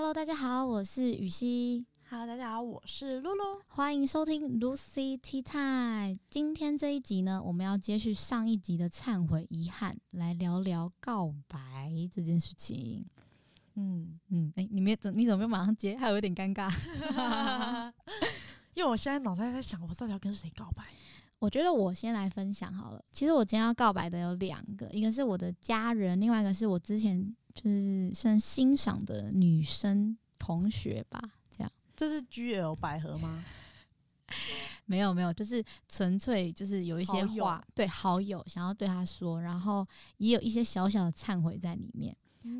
Hello，大家好，我是雨熙。Hello，大家好，我是露露。欢迎收听 Lucy Tea Time。今天这一集呢，我们要接续上一集的忏悔遗憾，来聊聊告白这件事情。嗯，嗯，哎、你没怎你怎么没有马上接？还有点尴尬。因为我现在脑袋在想，我到底要跟谁告白？我觉得我先来分享好了。其实我今天要告白的有两个，一个是我的家人，另外一个是我之前就是算欣赏的女生同学吧。这样这是 GL 百合吗？没有没有，就是纯粹就是有一些话对好友想要对他说，然后也有一些小小的忏悔在里面。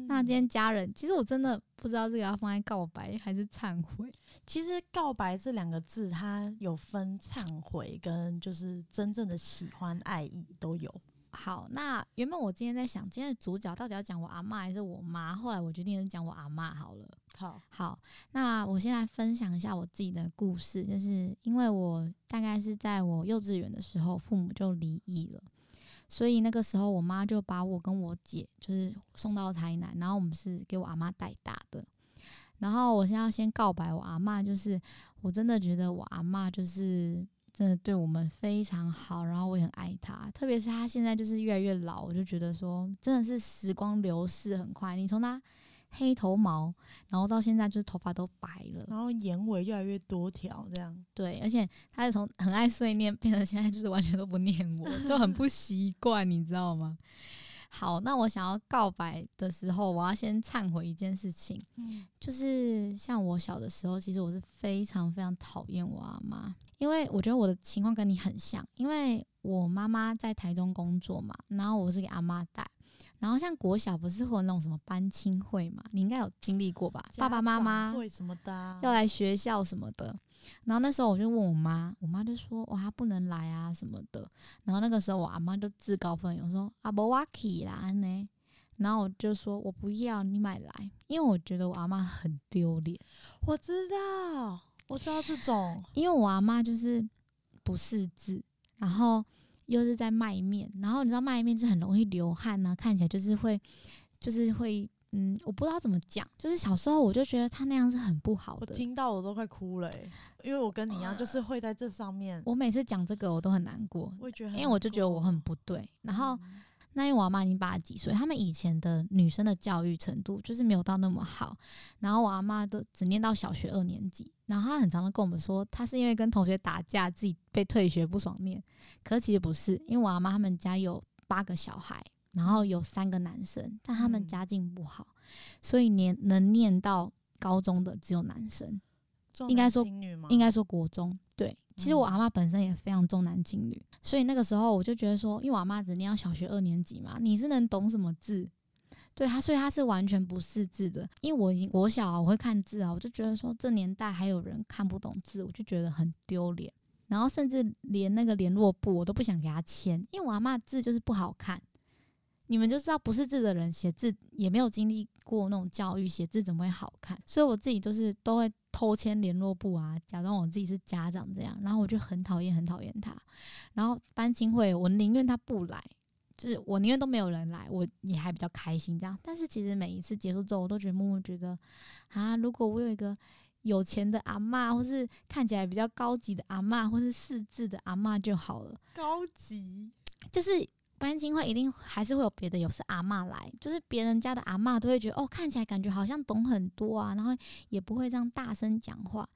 那今天家人，其实我真的不知道这个要放在告白还是忏悔。其实“告白”这两个字，它有分忏悔跟就是真正的喜欢、爱意都有。好，那原本我今天在想，今天的主角到底要讲我阿妈还是我妈？后来我决定是讲我阿妈好了。好，好，那我先来分享一下我自己的故事，就是因为我大概是在我幼稚园的时候，父母就离异了，所以那个时候我妈就把我跟我姐就是送到台南，然后我们是给我阿妈带大的。然后我现在要先告白我阿妈，就是我真的觉得我阿妈就是真的对我们非常好，然后我也很爱他，特别是他现在就是越来越老，我就觉得说真的是时光流逝很快，你从他黑头毛，然后到现在就是头发都白了，然后眼尾越来越多条，这样。对，而且他是从很爱碎念变成现在就是完全都不念我，就很不习惯，你知道吗？好，那我想要告白的时候，我要先忏悔一件事情，嗯，就是像我小的时候，其实我是非常非常讨厌我阿妈，因为我觉得我的情况跟你很像，因为我妈妈在台中工作嘛，然后我是给阿妈带，然后像国小不是会有那种什么班亲会嘛，你应该有经历过吧？爸爸妈妈会什么的啊、要来学校什么的。然后那时候我就问我妈，我妈就说哇她不能来啊什么的。然后那个时候我阿妈就自告奋勇说阿伯我去啦呢。然后我就说我不要你买来，因为我觉得我阿妈很丢脸，我知道，我知道这种。因为我阿妈就是不识字，然后又是在卖面，然后你知道卖面是很容易流汗啊、看起来就是会就是会嗯，我不知道怎么讲，就是小时候我就觉得他那样是很不好的。我听到我都快哭了、欸，因为我跟你一样，就是会在这上面，我每次讲这个我都很难过，我也觉得因为我就觉得我很不对。然后，那因为我阿妈已经八十几岁，他们以前的女生的教育程度就是没有到那么好。然后我阿妈都只念到小学二年级，然后她很常的跟我们说，她是因为跟同学打架，自己被退学不爽念。可是其实不是，因为我阿妈他们家有八个小孩，然后有三个男生，但他们嗯家境不好，所以念能念到高中的只有男生。应该说？应该说国中。对，其实我嗯阿妈本身也非常重男轻女，所以那个时候我就觉得说，因为我阿妈只念到小学二年级嘛，你是能懂什么字？对她，所以她是完全不识字的。因为我已经我小、啊、我会看字啊，我就觉得说这年代还有人看不懂字，我就觉得很丢脸。然后甚至连那个联络簿我都不想给她签，因为我阿妈字就是不好看。你们就知道不识字的人写字也没有经历过那种教育，写字怎么会好看？所以我自己就是都会偷签联络簿啊，假装我自己是家长这样，然后我就很讨厌很讨厌他。然后班亲会，我宁愿他不来，就是我宁愿都没有人来，我也还比较开心这样。但是其实每一次结束之后，我都觉得默默觉得啊，如果我有一个有钱的阿嬷，或是看起来比较高级的阿嬷，或是识字的阿嬷就好了。高级，就是班亲会一定还是会有别的有是阿嬷来，就是别人家的阿嬷都会觉得哦，看起来感觉好像懂很多啊，然后也不会这样大声讲话。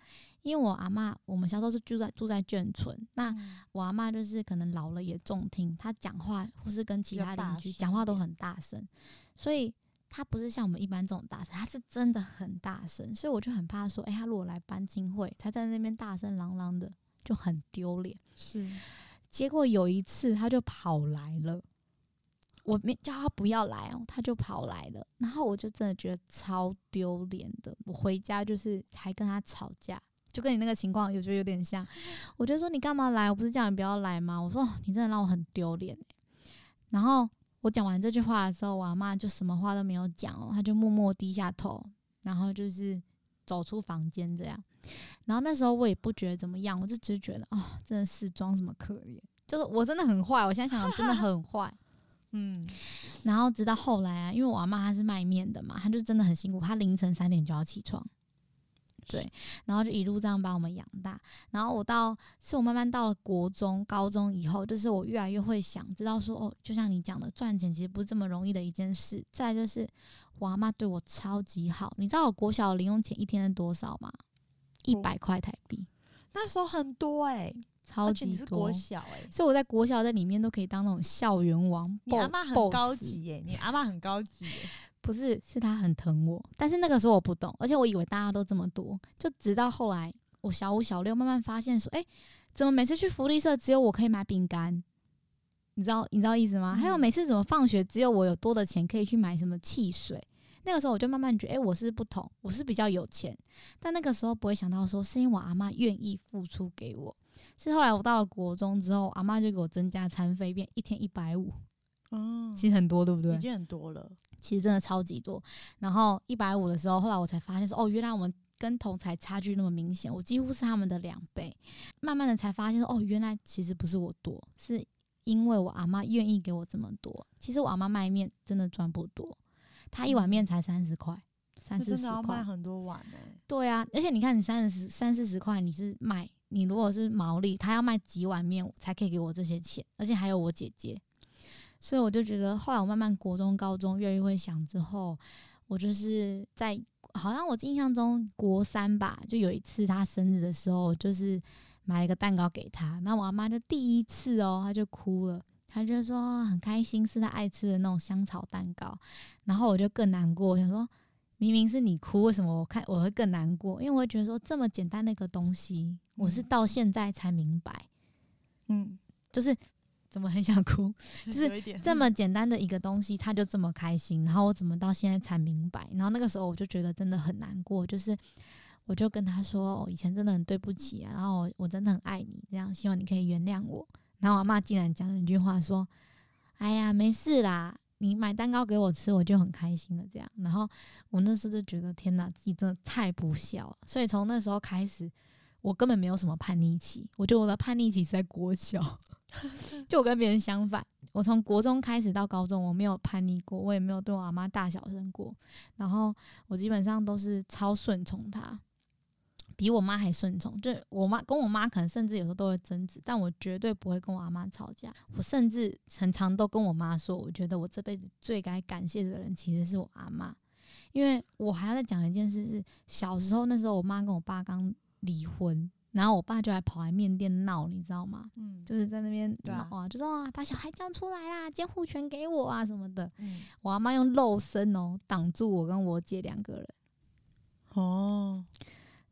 因为我阿嬷，我们小时候是住在住在眷村，那嗯我阿嬷就是可能老了也重听，她讲话或是跟其他邻居讲话都很大声，所以她不是像我们一般这种大声，她是真的很大声，所以我就很怕说，诶，她如果来班亲会，她在那边大声嚷嚷的，就很丢脸。是结果有一次他就跑来了，我没叫他不要来哦，他就跑来了，然后我就真的觉得超丢脸的。我回家就是还跟他吵架，就跟你那个情况有觉得有点像。我就说你干嘛来？我不是叫你不要来吗？我说、你真的让我很丢脸然后我讲完这句话的时候，我阿妈就什么话都没有讲哦，她就默默低下头，然后就是走出房间这样。然后那时候我也不觉得怎么样，我就只是觉得哦，真的是装什么可怜，就是我真的很坏。我现在想想真的 很坏。嗯，然后直到后来啊，因为我阿妈她是卖面的嘛，她就真的很辛苦，她凌晨三点就要起床，对，然后就一路这样把我们养大。然后我到是我慢慢到了国中、高中以后，就是我越来越会想知道说，哦，就像你讲的，赚钱其实不是这么容易的一件事。再就是我阿妈对我超级好，你知道我国小的零用钱一天是多少吗？一百块台币，那时候很多哎、超级多国。小哎、所以我在国小在里面都可以当那种校园王，你阿妈很高级耶、你阿妈很高级耶、不是，是他很疼我，但是那个时候我不懂，而且我以为大家都这么多，就直到后来我小五、小六慢慢发现说，哎、怎么每次去福利社只有我可以买饼干？你知道你知道意思吗？嗯还有每次怎么放学只有我有多的钱可以去买什么汽水？那个时候我就慢慢觉得，哎、我是不同，我是比较有钱，但那个时候不会想到说，是因为我阿妈愿意付出给我。是后来我到了国中之后，阿妈就给我增加餐费，变一天一百五，嗯，其实很多，对不对已？经很多了。其实真的超级多。然后一百五的时候，后来我才发现说，哦，原来我们跟同才差距那么明显，我几乎是他们的两倍。慢慢的才发现说，哦，原来其实不是我多，是因为我阿妈愿意给我这么多。其实我阿妈卖面真的赚不多，她一碗面才三十块，三四十那真的要卖块。很多碗哎、对啊，而且你看，你三十三四十块，你是卖，你如果是毛利，他要卖几碗面才可以给我这些钱，而且还有我姐姐，所以我就觉得，后来我慢慢国中、高中越来越会想之后，我就是在好像我印象中国三吧，就有一次他生日的时候，就是买了一个蛋糕给他，那我阿妈就第一次哦，她就哭了。她就说很开心，是她爱吃的那种香草蛋糕，然后我就更难过，我想说明明是你哭，为什么我看我会更难过？因为我会觉得说这么简单的一个东西，我是嗯到现在才明白，嗯，就是怎么很想哭，就是这么简单的一个东西，他就这么开心，然后我怎么到现在才明白？然后那个时候我就觉得真的很难过，就是我就跟他说，我、以前真的很对不起啊，然后我我真的很爱你，这样希望你可以原谅我。然后我阿妈竟然讲了一句话说：“哎呀，没事啦，你买蛋糕给我吃，我就很开心了。”这样，然后我那时候就觉得天哪，自己真的太不孝了。所以从那时候开始，我根本没有什么叛逆期，我觉得我的叛逆期是在国小，就我跟别人相反。我从国中开始到高中，我没有叛逆过，我也没有对我阿妈大小声过，然后我基本上都是超顺从她，比我妈还顺从。就我妈跟我妈可能甚至有时候都会争执，但我绝对不会跟我阿妈吵架。我甚至很常都跟我妈说，我觉得我这辈子最该感谢的人其实是我阿妈，因为我还要再讲一件事是，小时候那时候我妈跟我爸刚离婚，然后我爸就还跑来面店闹，你知道吗？嗯，就是在那边闹啊，就说啊，把小孩叫出来啦，监护权给我啊什么的。嗯我阿妈用肉身哦挡住我跟我姐两个人。哦，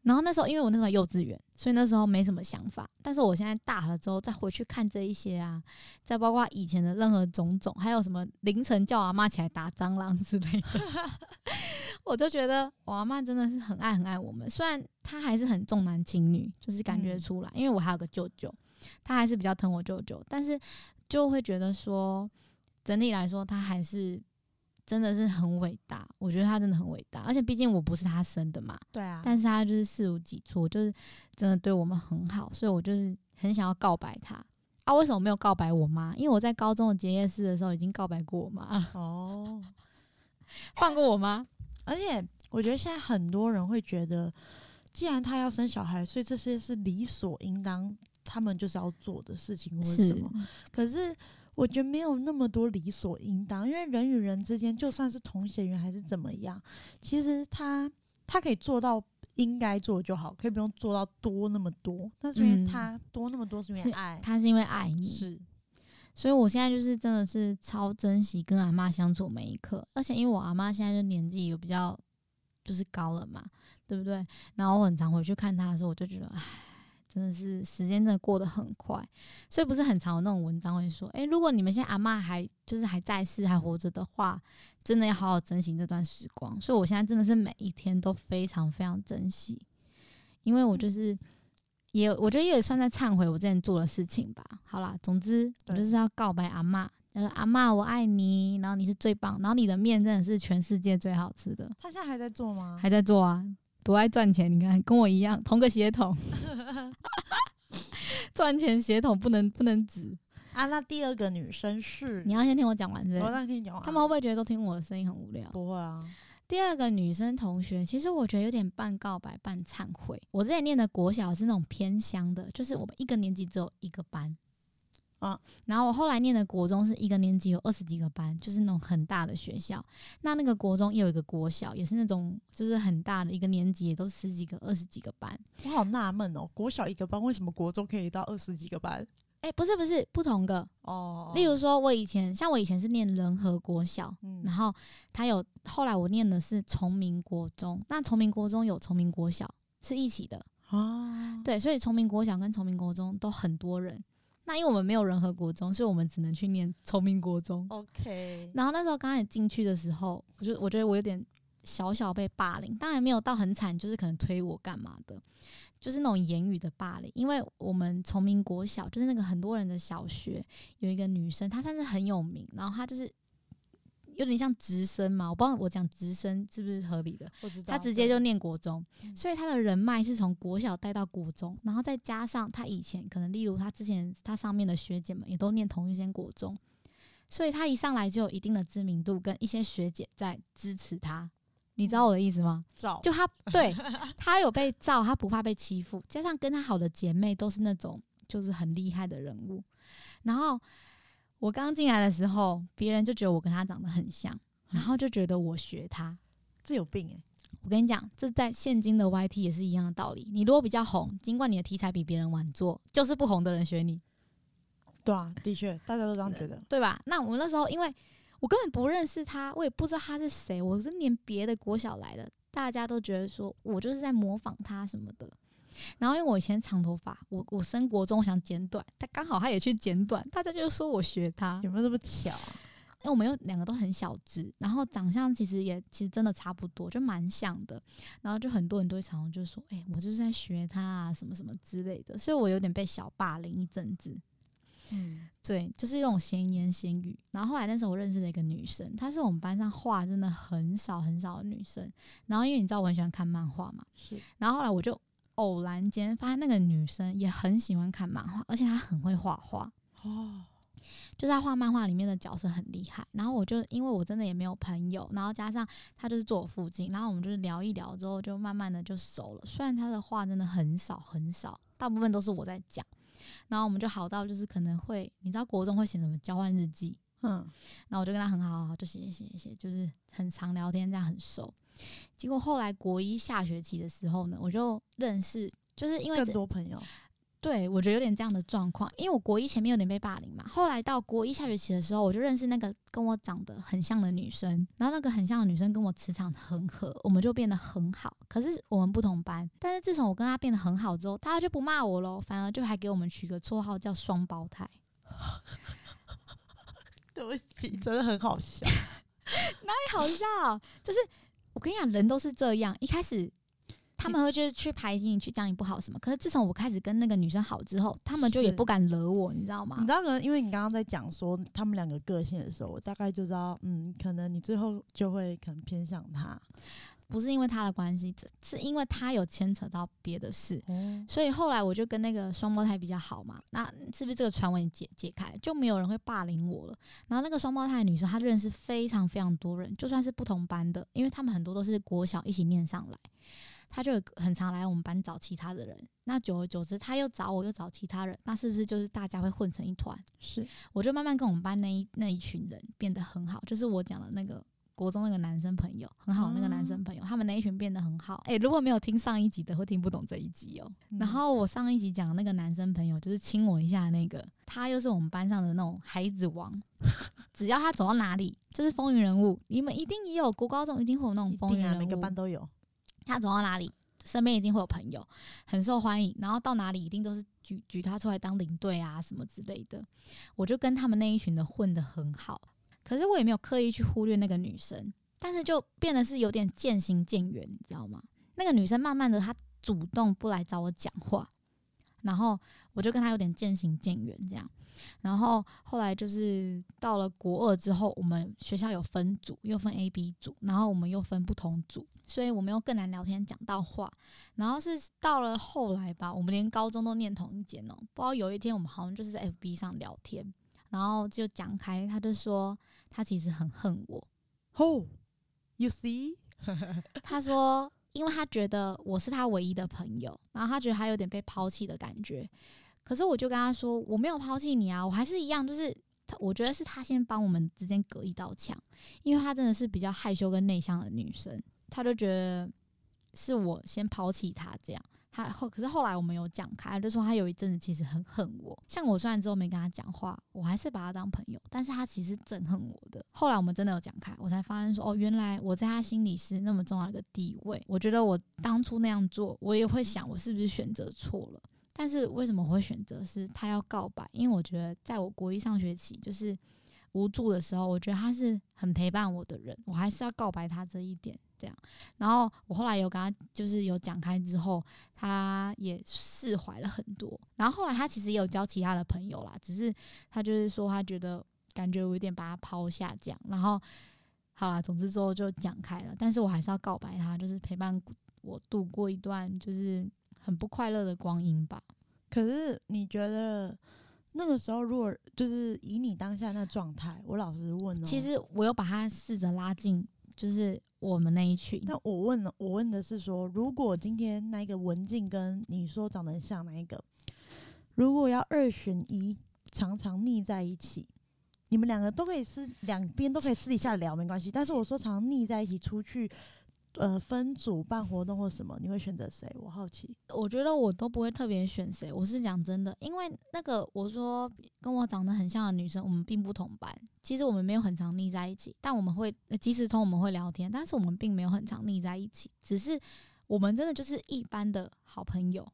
然后那时候因为我那时候幼稚园，所以那时候没什么想法。但是我现在大了之后再回去看这一些啊，再包括以前的任何种种，还有什么凌晨叫阿妈起来打蟑螂之类的，我就觉得我阿妈真的是很爱很爱我们。虽然她还是很重男轻女，就是感觉嗯出来，因为我还有个舅舅，她还是比较疼我舅舅，但是就会觉得说，整体来说，她还是。真的是很伟大，我觉得他真的很伟大，而且毕竟我不是他生的嘛，对啊，但是他就是视无己出，就是真的对我们很好，所以我就是很想要告白他啊。为什么没有告白我妈？因为我在高中的结业式的时候已经告白过我妈，哦，放过我妈。而且我觉得现在很多人会觉得，既然他要生小孩，所以这些是理所应当，他们就是要做的事情或者什是么。可是我觉得没有那么多理所应当，因为人与人之间，就算是同血缘还是怎么样，其实他他可以做到应该做就好，可以不用做到多那么多。但是因为嗯他多那么多是因是为爱，他是因为爱你，是所以我现在就是真的是超珍惜跟阿妈相处每一刻，而且因为我阿妈现在就年纪有比较就是高了嘛，对不对？然后我很常回去看她的时候，我就觉得，唉，真的是时间真的过得很快，所以不是很常有那种文章会说，诶，如果你们现在阿妈还就是还在世还活着的话，真的要好好珍惜这段时光。所以我现在真的是每一天都非常非常珍惜，因为我就是。也我觉得也算在忏悔我之前做的事情吧。好啦，总之我就是要告白阿嬷，就是阿嬷我爱你，然后你是最棒，然后你的面真的是全世界最好吃的，他现在还在做吗？还在做啊，多爱赚钱，你看跟我一样，同个血统，赚钱血统不能不能止。啊，那第二个女生是你要先听我讲完，对不我对？让你听你讲。他们会不会觉得都听我的声音很无聊？不会啊？第二个女生同学，其实我觉得有点半告白半忏悔。我之前念的国小是那种偏乡的，就是我们一个年级只有一个班，啊，然后我后来念的国中是一个年级有二十几个班，就是那种很大的学校。那那个国中也有一个国小，也是那种就是很大的一个年级，也都十几个、二十几个班。我好纳闷哦，国小一个班，为什么国中可以到二十几个班？哎、不是不是，不同个。哦，例如说，我以前像我以前是念仁和国小，嗯然后他有后来我念的是崇明国中，那崇明国中有崇明国小是一起的，哦，对，所以崇明国小跟崇明国中都很多人。那因为我们没有仁和国中，所以我们只能去念崇明国中。OK，然后那时候刚开始进去的时候，我就我觉得我有点小小被霸凌，当然没有到很惨，就是可能推我干嘛的，就是那种言语的霸凌。因为我们崇明国小就是那个很多人的小学，有一个女生，她算是很有名，然后她就是有点像直升嘛，我不知道我讲直升是不是合理的，我知道。她直接就念国中，嗯所以他的人脉是从国小带到国中，然后再加上他以前可能例如他之前他上面的学姐们也都念同一间国中，所以他一上来就有一定的知名度，跟一些学姐在支持他。你知道我的意思吗？照就他 对他有被罩，他不怕被欺负，加上跟他好的姐妹都是那种就是很厉害的人物。然后我刚进来的时候，别人就觉得我跟他长得很像，然后就觉得我学他。这有病哎、我跟你讲，这在现今的 YT 也是一样的道理。你如果比较红，尽管你的题材比别人晚做，就是不红的人学你，对啊，的确，大家都这样觉得。对吧？那我那时候因为我根本不认识他，我也不知道他是谁，我是念别的国小来的，大家都觉得说我就是在模仿他什么的。然后因为我以前长头发，我我升国中我想剪短，他刚好他也去剪短，大家就说我学他。有没有这么巧啊？因为我们又两个都很小只，然后长相其实也其实真的差不多，就蛮像的。然后就很多人都会常常就说：“哎、我就是在学他啊，什么什么之类的。”所以我有点被小霸凌一阵子。嗯，对，就是一种闲言闲语。然后后来那时候我认识了一个女生，她是我们班上话真的很少很少的女生。然后因为你知道我很喜欢看漫画嘛，是然后后来我就偶然间发现那个女生也很喜欢看漫画，而且她很会画画。哦，就是他画漫画里面的角色很厉害，然后我就因为我真的也没有朋友，然后加上她就是坐我附近，然后我们就是聊一聊之后，就慢慢的就熟了。虽然她的话真的很少很少，大部分都是我在讲，然后我们就好到就是可能会，你知道国中会写什么交换日记，嗯，然后我就跟他很好好好，就写写写，就是很常聊天，这样很熟。结果后来国一下学期的时候呢，我就认识，就是因为更多朋友。对，我觉得有点这样的状况，因为我国一前面有点被霸凌嘛，后来到国一下学期的时候，我就认识那个跟我长得很像的女生，然后那个很像的女生跟我磁场很合，我们就变得很好。可是我们不同班，但是自从我跟她变得很好之后，大家就不骂我喽，反而就还给我们取个绰号叫双胞胎。对不起，真的很好笑。哪里好笑，就是我跟你讲，人都是这样，一开始。他们会就是去排挤你，去讲你不好什么。可是自从我开始跟那个女生好之后，他们就也不敢惹我，你知道吗？你知道可能因为你刚刚在讲说他们两个个性的时候，我大概就知道，嗯，可能你最后就会可能偏向他。不是因为他的关系，这是因为他有牵扯到别的事，哦，所以后来我就跟那个双胞胎比较好嘛。那是不是这个传闻解解开，就没有人会霸凌我了？然后那个双胞胎的女生，她认识非常非常多人，就算是不同班的，因为他们很多都是国小一起念上来，她就很常来我们班找其他的人。那久而久之，她又找我，又找其他人，那是不是就是大家会混成一团？是我就慢慢跟我们班那一那一群人变得很好，就是我讲的那个国中那个男生朋友很好，那个男生朋友，他们那一群变得很好。诶、如果没有听上一集的，会听不懂这一集哦、然后我上一集讲的那个男生朋友，就是亲我一下那个，他又是我们班上的那种孩子王，只要他走到哪里就是风云人物。你们一定也有国高中一定会有那种风云人物，每个班都有。他走到哪里，身边一定会有朋友，很受欢迎。然后到哪里一定都是举举他出来当领队啊什么之类的。我就跟他们那一群的混得很好，可是我也没有刻意去忽略那个女生，但是就变得是有点渐行渐远，你知道吗？那个女生慢慢的她主动不来找我讲话，然后我就跟她有点渐行渐远这样。然后后来就是到了国二之后，我们学校有分组，又分 A、B 组，然后我们又分不同组，所以我们又更难聊天讲到话。然后是到了后来吧，我们连高中都念同一间哦、不知道有一天我们好像就是在 FB 上聊天，然后就讲开，他就说他其实很恨我。哦，You see，他说，因为他觉得我是他唯一的朋友，然后他觉得他有点被抛弃的感觉。可是我就跟他说，我没有抛弃你啊，我还是一样，就是他，我觉得是他先帮我们之间隔一道墙，因为他真的是比较害羞跟内向的女生，他就觉得是我先抛弃他这样。他后可是后来我们有讲开，就说他有一阵子其实很恨我。像我虽然之后没跟他讲话，我还是把他当朋友，但是他其实憎恨我的。后来我们真的有讲开，我才发现说，哦，原来我在他心里是那么重要一个地位。我觉得我当初那样做，我也会想，我是不是选择错了？但是为什么我会选择是他要告白？因为我觉得在我国一上学期就是无助的时候，我觉得他是很陪伴我的人，我还是要告白他这一点。这样，然后我后来有跟他，就是有讲开之后，他也释怀了很多。然后后来他其实也有交其他的朋友啦，只是他就是说他觉得感觉我有点把他抛下这样。然后好啦，总之之后就讲开了。但是我还是要告白他，就是陪伴我度过一段就是很不快乐的光阴吧。可是你觉得那个时候，如果就是以你当下那状态，我老实问哦，其实我有把他试着拉近，就是。我们那一群，那我问了，我问的是说，如果今天那个文静跟你说长得像那一个，如果要二选一，常常腻在一起，你们两个都可以私两边都可以私底下聊没关系，但是我说常腻在一起出去。呃，分组办活动或什么，你会选择谁？我好奇。我觉得我都不会特别选谁，我是讲真的，因为那个我说跟我长得很像的女生，我们并不同班。其实我们没有很常腻在一起，但我们会即时通，我们会聊天，但是我们并没有很常腻在一起，只是我们真的就是一般的好朋友。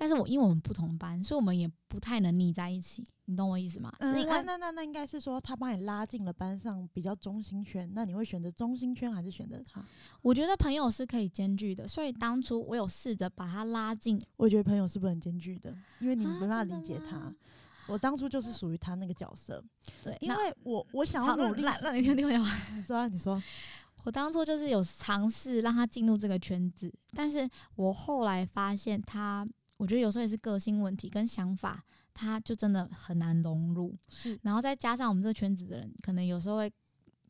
但是我因为我们不同班，所以我们也不太能腻在一起，你懂我意思吗？嗯，那那那那应该是说他把你拉进了班上比较中心圈，那你会选择中心圈还是选择他？我觉得朋友是可以兼具的，所以当初我有试着把他拉进。我觉得朋友是不能兼具的，因为你没办法理解他。我当初就是属于他那个角色，对，因为我我想要努力。让你听听我讲 你说，啊你说，我当初就是有尝试让他进入这个圈子，但是我后来发现他。我觉得有时候也是个性问题跟想法，他就真的很难融入。然后再加上我们这个圈子的人，可能有时候会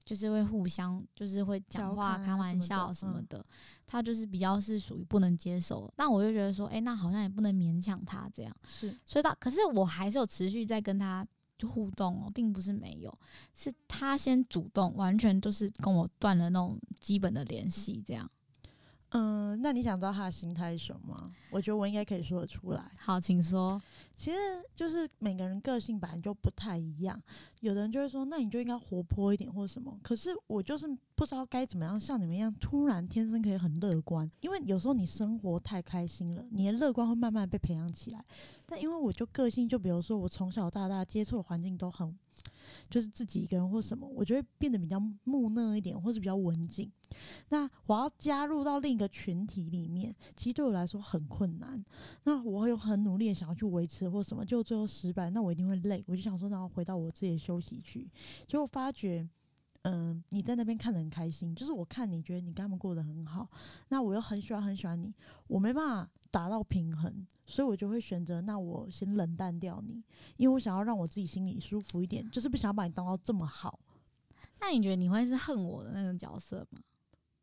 就是会互相就是会讲话开玩笑什么的，他就是比较是属于不能接受。那我就觉得说，哎，那好像也不能勉强他这样。是，所以他可是我还是有持续在跟他就互动哦，并不是没有，是他先主动，完全就是跟我断了那种基本的联系这样。嗯，那你想知道他的心态是什么？我觉得我应该可以说得出来。好，请说。其实就是每个人个性本来就不太一样，有的人就会说，那你就应该活泼一点或什么。可是我就是不知道该怎么样像你们一样，突然天生可以很乐观。因为有时候你生活太开心了，你的乐观会慢慢被培养起来。但因为我就个性，就比如说我从小到大接触的环境都很。就是自己一个人或什么，我觉得变得比较木讷一点，或是比较文静。那我要加入到另一个群体里面，其实对我来说很困难。那我有很努力的想要去维持或什么，就最后失败，那我一定会累。我就想说，然后回到我自己的休息区。结果发觉，嗯，你在那边看得很开心，就是我看你觉得你跟他们过得很好，那我又很喜欢很喜欢你，我没办法。达到平衡，所以我就会选择，那我先冷淡掉你，因为我想要让我自己心里舒服一点，就是不想把你当到这么好。那你觉得你会是恨我的那个角色吗？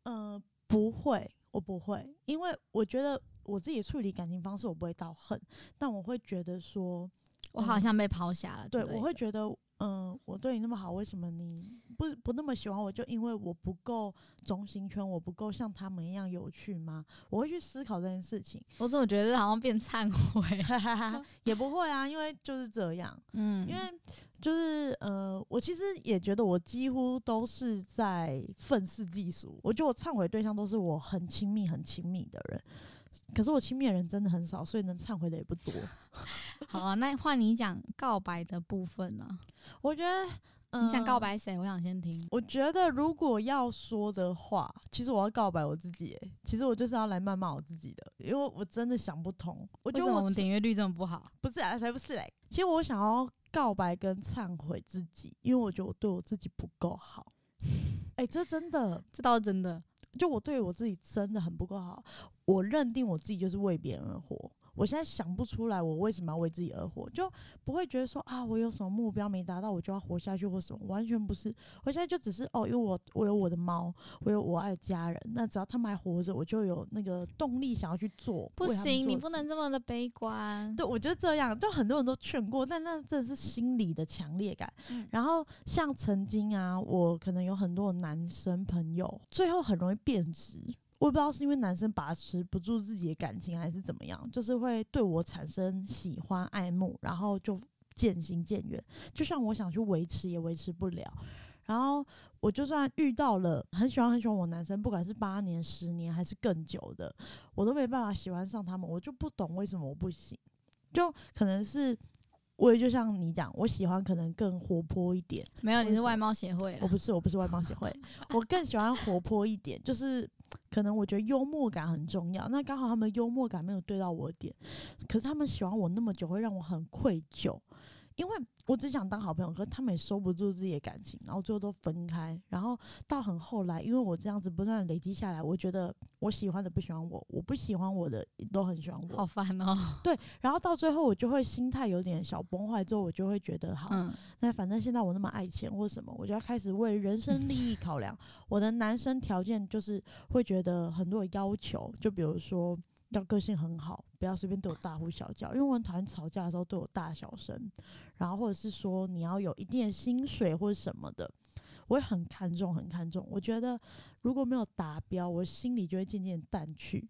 呃，不会，我不会，因为我觉得我自己处理感情方式，我不会到恨，但我会觉得说，我好像被抛下了。对，我会觉得。嗯，我对你那么好，为什么你不不那么喜欢我？就因为我不够中心圈，我不够像他们一样有趣吗？我会去思考这件事情。我怎么觉得好像变忏悔？也不会啊，因为就是这样。嗯，因为就是呃，我其实也觉得我几乎都是在愤世嫉俗。我觉得我忏悔对象都是我很亲密、很亲密的人。可是我亲密的人真的很少，所以能忏悔的也不多。好啊，那换你讲告白的部分了。我觉得你想告白谁？我想先听。我觉得如果要说的话，其实我要告白我自己。其实我就是要来谩骂我自己的，因为我真的想不通。我觉得我们点阅率这么不好？不是啊，才不是嘞。其实我想要告白跟忏悔自己，因为我觉得我对我自己不够好。哎，这真的，这倒是真的。就我对我自己真的很不够好，我认定我自己就是为别人而活，我现在想不出来我为什么要为自己而活，就不会觉得说啊，我有什么目标没达到，我就要活下去或什么，完全不是。我现在就只是哦，因为我我有我的猫，我有我爱的家人，那只要他们还活着，我就有那个动力想要去做。不行，你不能这么的悲观。对，我觉得这样，就很多人都劝过，但那真的是心理的强烈感。嗯然后像曾经啊，我可能有很多的男生朋友，最后很容易变质。我也不知道是因为男生把持不住自己的感情，还是怎么样，就是会对我产生喜欢、爱慕，然后就渐行渐远。就像我想去维持，也维持不了。然后我就算遇到了很喜欢很喜欢我男生，不管是八年、十年还是更久的，我都没办法喜欢上他们，我就不懂为什么我不行。就可能是我也就像你讲，我喜欢可能更活泼一点。没有，你是外貌协会。我不是，我不是外貌协会，我更喜欢活泼一点，就是可能我觉得幽默感很重要。那刚好他们幽默感没有对到我点，可是他们喜欢我那么久，会让我很愧疚，因为我只想当好朋友，可是他们也收不住自己的感情，然后最后都分开。然后到很后来，因为我这样子不断地累积下来，我觉得我喜欢的不喜欢我，我不喜欢我的都很喜欢我。好烦哦。对，然后到最后我就会心态有点小崩坏，之后我就会觉得好，嗯，那反正现在我那么爱钱或什么，我就要开始为人生利益考量。我的男生条件就是会觉得很多的要求，就比如说要个性很好，不要随便对我大呼小叫，因为我很讨厌吵架的时候对我大小声。然后或者是说你要有一定的薪水或者什么的，我也很看重，很看重。我觉得如果没有达标，我心里就会渐渐淡去。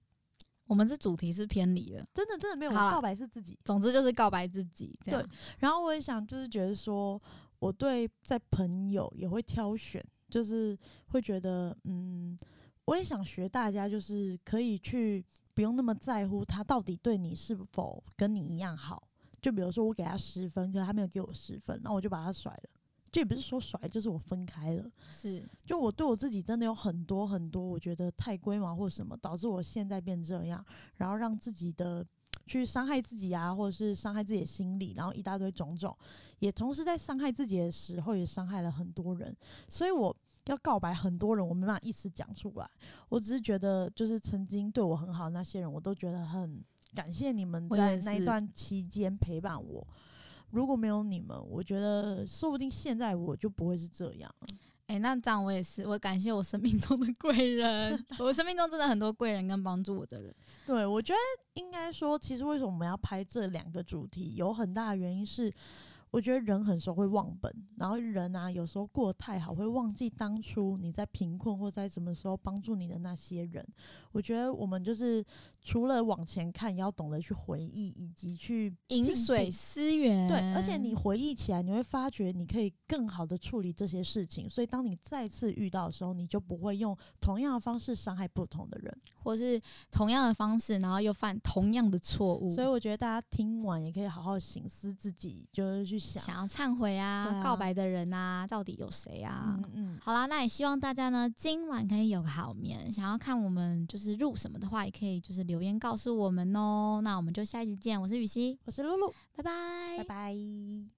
我们这主题是偏离了。真的真的没有，告白是自己。总之就是告白自己，对然后我也想，就是觉得说，我对在朋友也会挑选，就是会觉得，嗯，我也想学大家，就是可以去不用那么在乎他到底对你是否跟你一样好。就比如说我给他十分，可是他没有给我十分，那我就把他甩了。这也不是说甩，就是我分开了。是就我对我自己真的有很多很多，我觉得太龟毛或什么，导致我现在变这样，然后让自己的去伤害自己啊，或者是伤害自己的心理，然后一大堆种种，也同时在伤害自己的时候，也伤害了很多人。所以我要告白很多人，我没办法一时讲出来。我只是觉得，就是曾经对我很好的那些人，我都觉得很感谢你们在那一段期间陪伴我。如果没有你们，我觉得说不定现在我就不会是这样了。哎、那这样我也是，我感谢我生命中的贵人，我生命中真的很多贵人跟帮助我的人。对，我觉得应该说，其实为什么我们要拍这两个主题，有很大的原因是，我觉得人很时候会忘本，然后人啊，有时候过得太好，会忘记当初你在贫困或在什么时候帮助你的那些人。我觉得我们就是除了往前看，也要懂得去回忆，以及去饮水思源，对，而且你回忆起来，你会发觉你可以更好的处理这些事情，所以当你再次遇到的时候，你就不会用同样的方式伤害不同的人。或是同样的方式，然后又犯同样的错误，所以我觉得大家听完也可以好好醒思自己，就是去想，想要忏悔啊，啊告白的人啊，到底有谁啊？嗯嗯，好啦，那也希望大家呢今晚可以有个好眠。想要看我们就是入什么的话，也可以就是留言告诉我们哦。那我们就下一集见，我是雨熙，我是露露，拜拜，拜拜。